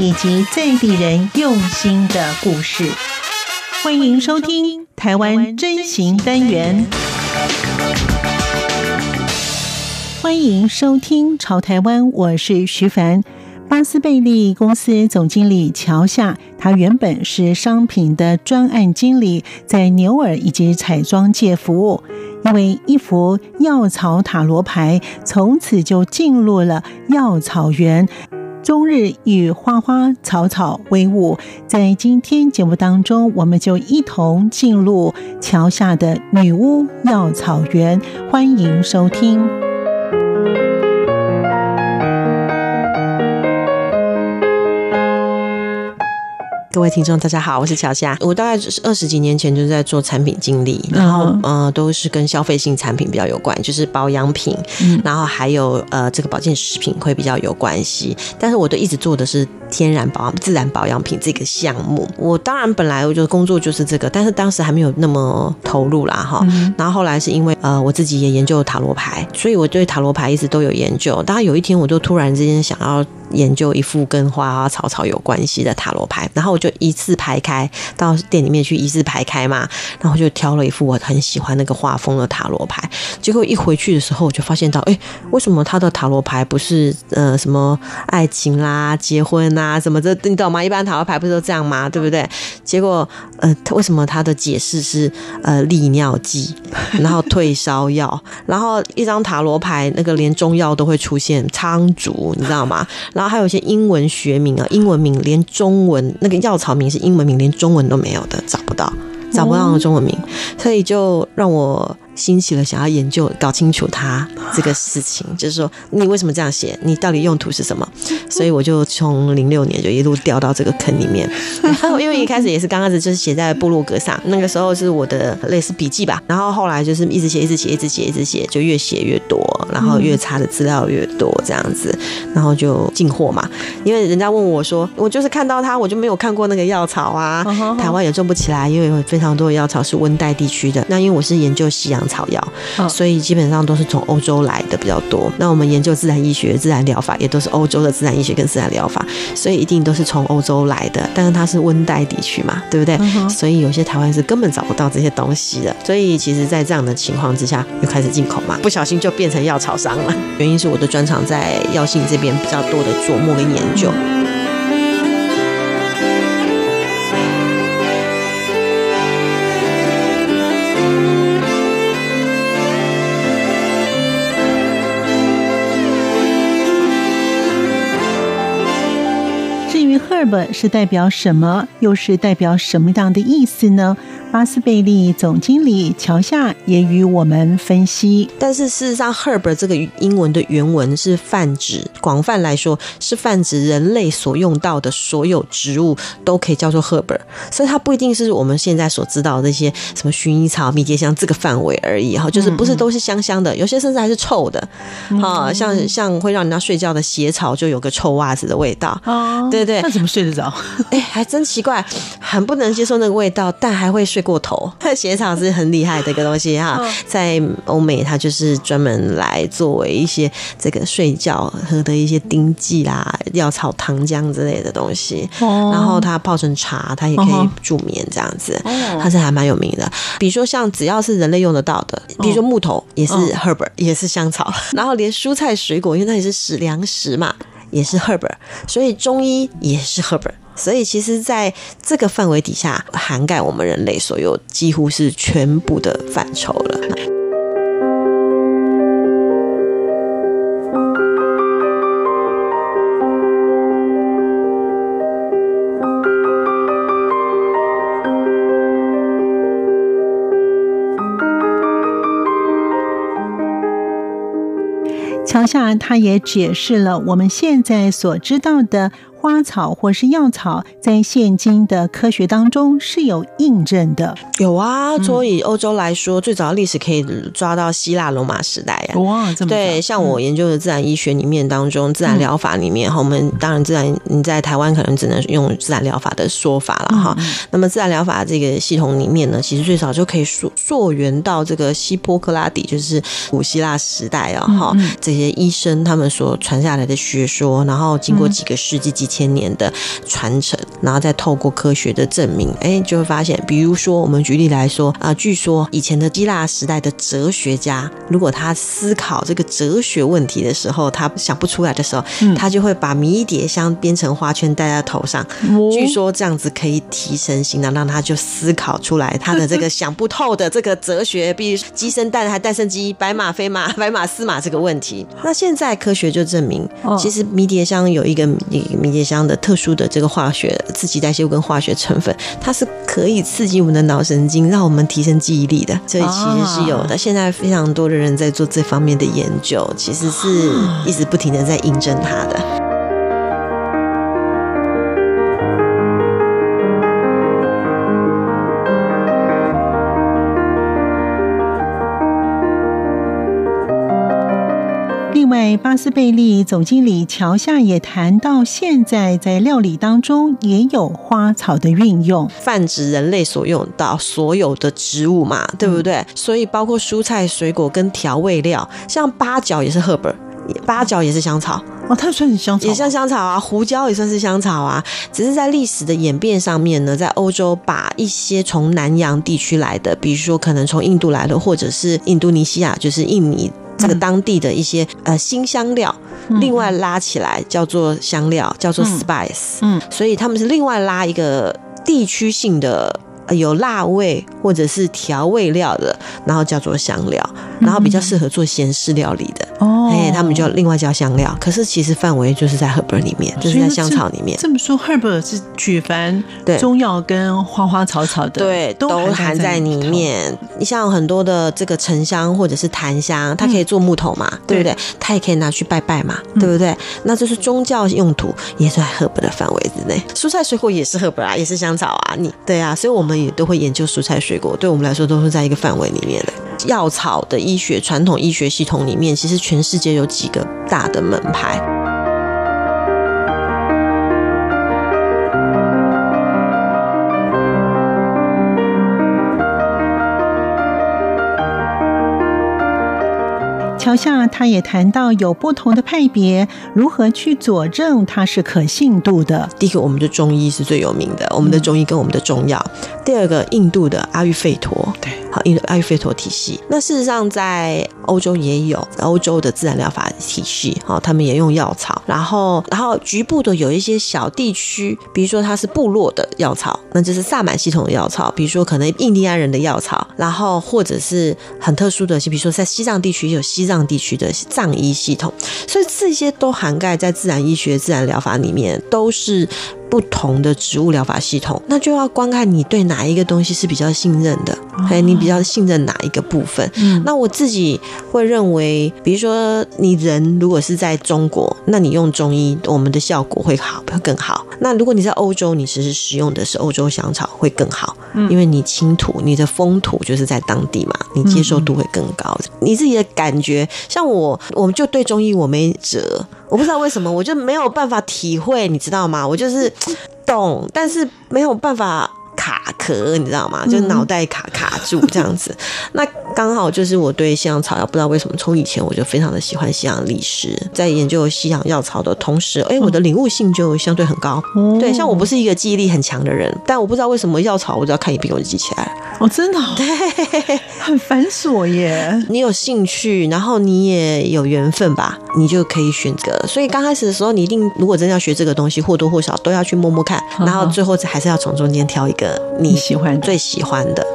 以及在地人用心的故事。欢迎收听《台湾真行单元》。欢迎收听《潮台湾》，我是徐凡。巴斯贝利公司总经理乔夏，他原本是商品的专案经理，在牛耳以及彩妆界服务。因为一幅药草塔罗牌，从此就进入了药草园，终日与花花草草为伍。在今天节目当中，我们就一同进入桥下的女巫药草园，欢迎收听。各位听众，大家好，我是乔夏。我大概是二十几年前就是在做产品经理，然后呃都是跟消费性产品比较有关，就是保养品，然后还有呃这个保健食品会比较有关系。但是我都一直做的是天然保养、自然保养品这个项目。我当然本来我就工作就是这个，但是当时还没有那么投入啦哈。然后后来是因为呃我自己也研究塔罗牌，所以我对塔罗牌一直都有研究。当然有一天我就突然之间想要。研究一副跟花花草草有关系的塔罗牌，然后我就一字排开到店里面去一字排开嘛，然后就挑了一副我很喜欢那个画风的塔罗牌。结果一回去的时候，我就发现到，哎，为什么他的塔罗牌不是呃什么爱情啦、结婚啊什么的，你懂吗？一般塔罗牌不是都这样吗？对不对？结果呃，为什么他的解释是呃利尿剂，然后退烧药，然后一张塔罗牌那个连中药都会出现苍竹，你知道吗？然后还有一些英文学名啊，英文名连中文那个药草名是英文名，连中文都没有的，找不到，找不到中文名，所以就让我。兴起了想要研究、搞清楚它这个事情，就是说你为什么这样写？你到底用途是什么？所以我就从零六年就一路掉到这个坑里面。然后因为一开始也是刚开始就是写在部落格上，那个时候是我的类似笔记吧。然后后来就是一直写、一直写、一直写、一直写，就越写越多，然后越查的资料越多这样子，然后就进货嘛。因为人家问我说，我就是看到它，我就没有看过那个药草啊，台湾也种不起来，因为有非常多的药草是温带地区的。那因为我是研究西洋草药，所以基本上都是从欧洲来的比较多。那我们研究自然医学、自然疗法，也都是欧洲的自然医学跟自然疗法，所以一定都是从欧洲来的。但是它是温带地区嘛，对不对？所以有些台湾是根本找不到这些东西的。所以其实，在这样的情况之下，又开始进口嘛，不小心就变成药草商了。原因是我的专长在药性这边比较多的琢磨跟研究。是代表什么？又是代表什么样的意思呢？巴斯贝利总经理乔夏也与我们分析。但是事实上，herb 这个英文的原文是泛指，广泛来说是泛指人类所用到的所有植物都可以叫做 herb，所以它不一定是我们现在所知道的那些什么薰衣草、迷迭香这个范围而已哈，就是不是都是香香的，有些甚至还是臭的，哈，像像会让人家睡觉的鞋草就有个臭袜子的味道，哦，对对，那怎么睡得着？哎，还真奇怪，很不能接受那个味道，但还会睡。睡过头，鞋草是很厉害的一个东西哈，在欧美它就是专门来作为一些这个睡觉喝的一些丁剂啦、药草糖浆之类的东西，然后它泡成茶，它也可以助眠这样子，它是还蛮有名的。比如说像只要是人类用得到的，比如说木头也是 herb，也是香草，然后连蔬菜水果，因为那也是食粮食嘛，也是 herb，所以中医也是 herb。所以，其实，在这个范围底下，涵盖我们人类所有几乎是全部的范畴了。乔夏他也解释了我们现在所知道的。花草或是药草，在现今的科学当中是有印证的。有啊，所以欧洲来说，嗯、最早的历史可以抓到希腊罗马时代啊。哇，这么对，像我研究的自然医学里面当中，嗯、自然疗法里面哈，我们当然自然你在台湾可能只能用自然疗法的说法了哈。嗯、那么自然疗法这个系统里面呢，其实最早就可以溯溯源到这个希波克拉底，就是古希腊时代啊哈，这些医生他们所传下来的学说，然后经过几个世纪几。千年的传承，然后再透过科学的证明，哎，就会发现，比如说我们举例来说啊，据说以前的希腊时代的哲学家，如果他思考这个哲学问题的时候，他想不出来的时候，他就会把迷迭香编成花圈戴在头上，据说这样子可以提神醒脑，让他就思考出来他的这个想不透的这个哲学，比如鸡生蛋还蛋生鸡，白马非马，白马司马这个问题。那现在科学就证明，其实迷迭香有一个迷迷迭香的特殊的这个化学刺激代谢物跟化学成分，它是可以刺激我们的脑神经，让我们提升记忆力的。所以其实是有的。现在非常多的人在做这方面的研究，其实是一直不停的在印证它的。巴斯贝利总经理乔夏也谈到，现在在料理当中也有花草的运用，泛指人类所用到所有的植物嘛，对不对？嗯、所以包括蔬菜、水果跟调味料，像八角也是 herb，八角也是香草哦，它算是香草，也像香草啊，胡椒也算是香草啊。只是在历史的演变上面呢，在欧洲把一些从南洋地区来的，比如说可能从印度来的，或者是印度尼西亚，就是印尼。这个当地的一些呃新香料，另外拉起来叫做香料，叫做 spice，嗯，所以他们是另外拉一个地区性的有辣味或者是调味料的，然后叫做香料，然后比较适合做咸式料理的。哦，哎，他们就另外叫香料，可是其实范围就是在 herb 里面，就是在香草里面。这么说，herb 是举凡中药跟花花草草的，对，都含在里面。你像很多的这个沉香或者是檀香，它可以做木头嘛，嗯、对不对？它也可以拿去拜拜嘛，对不对？嗯、那这是宗教用途，也是在 herb 的范围之内。蔬菜水果也是 herb 啊，也是香草啊，你对啊，所以我们也都会研究蔬菜水果，对我们来说都是在一个范围里面的。药草的医学，传统医学系统里面，其实全世界有几个大的门派。乔夏他也谈到有不同的派别，如何去佐证它是可信度的。第一个，我们的中医是最有名的，我们的中医跟我们的中药。第二个，印度的阿育吠陀，对，好，印度阿育吠陀体系。那事实上，在欧洲也有欧洲的自然疗法体系，好，他们也用药草。然后，然后局部的有一些小地区，比如说它是部落的药草，那就是萨满系统的药草，比如说可能印第安人的药草，然后或者是很特殊的，比如说在西藏地区有西藏。地区的藏医系统，所以这些都涵盖在自然医学、自然疗法里面，都是。不同的植物疗法系统，那就要观看你对哪一个东西是比较信任的，还有你比较信任哪一个部分。嗯，那我自己会认为，比如说你人如果是在中国，那你用中医，我们的效果会好，会更好。那如果你在欧洲，你其实使用的是欧洲香草会更好，因为你倾土，你的风土就是在当地嘛，你接受度会更高。你自己的感觉，像我，我们就对中医我没辙。我不知道为什么，我就没有办法体会，你知道吗？我就是懂，但是没有办法。卡壳，你知道吗？就脑袋卡卡住这样子。嗯、那刚好就是我对西洋草药不知道为什么，从以前我就非常的喜欢西洋历史，在研究西洋药草的同时，哎、欸，我的领悟性就相对很高。哦、对，像我不是一个记忆力很强的人，但我不知道为什么药草，我只要看一遍我就记起来了。哦，真的、哦？对，很繁琐耶。你有兴趣，然后你也有缘分吧，你就可以选择。所以刚开始的时候，你一定如果真的要学这个东西，或多或少都要去摸摸看，然后最后还是要从中间挑一个。你喜欢最喜欢的，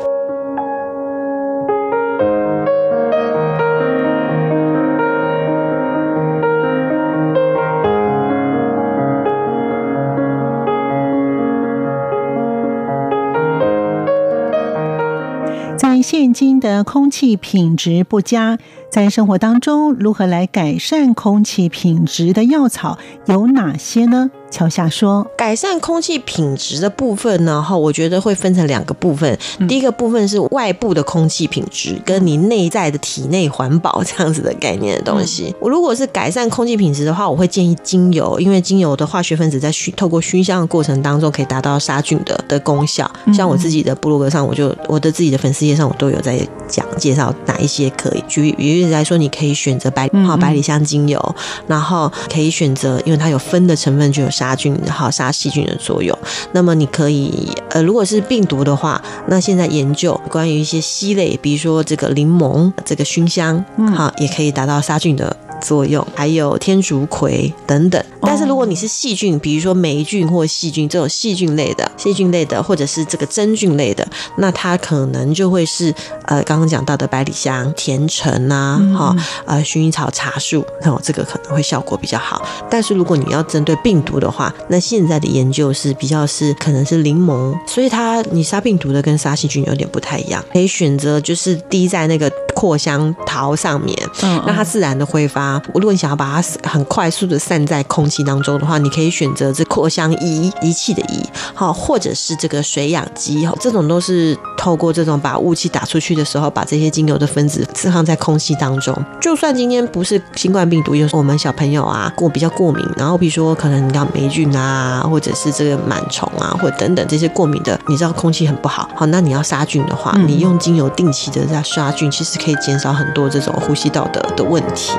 在现今的空气品质不佳，在生活当中如何来改善空气品质的药草有哪些呢？乔夏说：“改善空气品质的部分呢，哈，我觉得会分成两个部分。第一个部分是外部的空气品质，跟你内在的体内环保这样子的概念的东西。我如果是改善空气品质的话，我会建议精油，因为精油的化学分子在熏透过熏香的过程当中，可以达到杀菌的的功效。像我自己的部落格上，我就我的自己的粉丝页上，我都有在讲介绍哪一些可以。举举例来说，你可以选择百好百里香精油，然后可以选择，因为它有酚的成分，就有杀。杀菌、好杀细菌的作用。那么你可以，呃，如果是病毒的话，那现在研究关于一些烯类，比如说这个柠檬、这个熏香，好，也可以达到杀菌的。作用还有天竺葵等等，但是如果你是细菌，比如说霉菌或细菌这种细菌类的、细菌类的，或者是这个真菌类的，那它可能就会是呃刚刚讲到的百里香、甜橙啊，哈、嗯、呃薰衣草、茶树，那这个可能会效果比较好。但是如果你要针对病毒的话，那现在的研究是比较是可能是柠檬，所以它你杀病毒的跟杀细菌有点不太一样，可以选择就是滴在那个扩香桃上面，嗯，让它自然的挥发。如果你想要把它很快速的散在空气当中的话，你可以选择这扩香仪仪器的仪，好，或者是这个水氧机，这种都是透过这种把雾气打出去的时候，把这些精油的分子释放在空气当中。就算今天不是新冠病毒，有时候我们小朋友啊过比较过敏，然后比如说可能你要霉菌啊，或者是这个螨虫啊，或等等这些过敏的，你知道空气很不好，好，那你要杀菌的话，你用精油定期的在杀菌，其实可以减少很多这种呼吸道的的问题。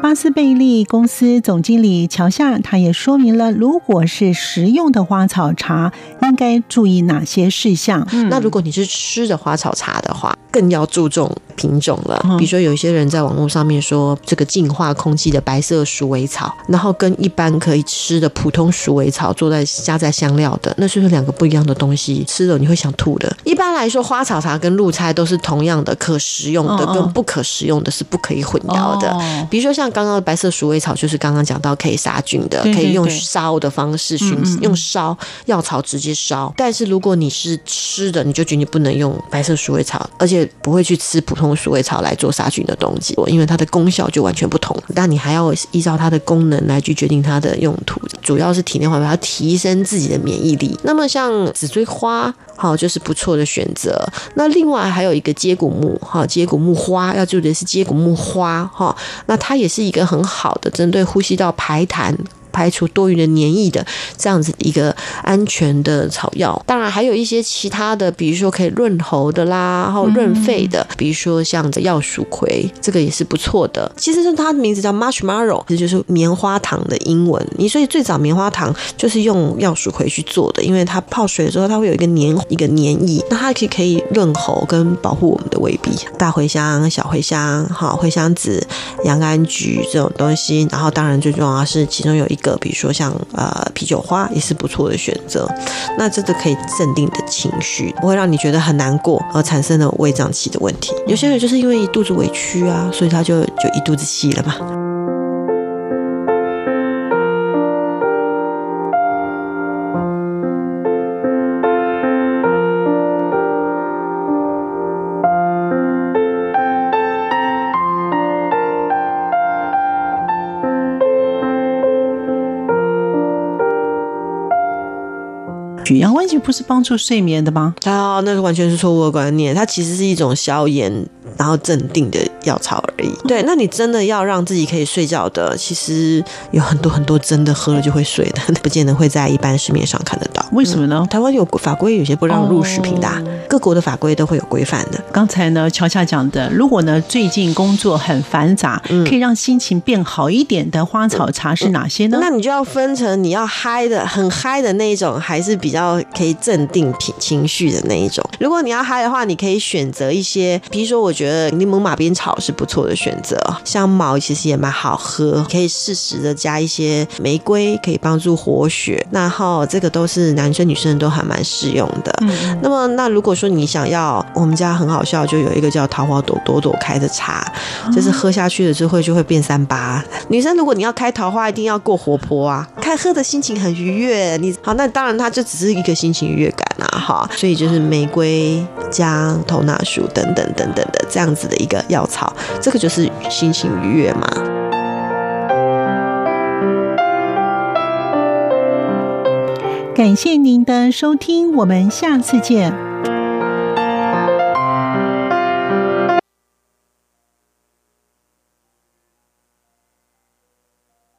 巴斯贝利公司总经理乔夏，他也说明了，如果是食用的花草茶，应该注意哪些事项。嗯，那如果你是吃的花草茶的话，更要注重品种了。比如说，有一些人在网络上面说，这个净化空气的白色鼠尾草，然后跟一般可以吃的普通鼠尾草做在加在香料的，那是不是两个不一样的东西？吃了你会想吐的。一般来说，花草茶跟露菜都是同样的可食用的，跟不可食用的是不可以混淆的。比如说像。刚刚的白色鼠尾草就是刚刚讲到可以杀菌的，可以用烧的方式熏，用烧药草直接烧。但是如果你是吃的，你就绝对不能用白色鼠尾草，而且不会去吃普通鼠尾草来做杀菌的东西，因为它的功效就完全不同。但你还要依照它的功能来去决定它的用途，主要是体内环保，要提升自己的免疫力。那么像紫锥花。好，就是不错的选择。那另外还有一个接骨木，哈，接骨木花要注意的是接骨木花，哈，那它也是一个很好的针对呼吸道排痰。排除多余的黏液的这样子一个安全的草药，当然还有一些其他的，比如说可以润喉的啦，然后润肺的，比如说像这药蜀葵，这个也是不错的。其实是它的名字叫 marshmallow，这就是棉花糖的英文。你所以最早棉花糖就是用药蜀葵去做的，因为它泡水的时候它会有一个黏一个黏液，那它可以可以润喉跟保护我们的胃壁。大茴香、小茴香、好茴香籽、洋甘菊这种东西，然后当然最重要的是其中有一个。比如说像呃啤酒花也是不错的选择，那这个可以镇定你的情绪，不会让你觉得很难过而产生了胃胀气的问题。有些人就是因为一肚子委屈啊，所以他就就一肚子气了嘛。不是帮助睡眠的吗？啊，那个完全是错误的观念，它其实是一种消炎然后镇定的药草而已。对，那你真的要让自己可以睡觉的，其实有很多很多真的喝了就会睡的，不见得会在一般市面上看得到。为什么呢？嗯、台湾有法规，有些不让入食品的、啊，哦、各国的法规都会有规范的。刚才呢，乔乔讲的，如果呢最近工作很繁杂，嗯、可以让心情变好一点的花草茶是哪些呢？那你就要分成你要嗨的、很嗨的那一种，还是比较可以镇定情情绪的那一种。如果你要嗨的话，你可以选择一些，比如说我觉得柠檬马鞭草是不错的选择，香茅其实也蛮好喝，可以适时的加一些玫瑰，可以帮助活血。那后这个都是。男生女生都还蛮适用的。嗯，那么那如果说你想要，我们家很好笑，就有一个叫桃花朵朵朵开的茶，就是喝下去了之后就会变三八。女生如果你要开桃花，一定要过活泼啊，开喝的心情很愉悦。你好，那当然它就只是一个心情愉悦感啊，哈。所以就是玫瑰、加、头纳树等等等等的这样子的一个药草，这个就是心情愉悦嘛。感谢您的收听，我们下次见。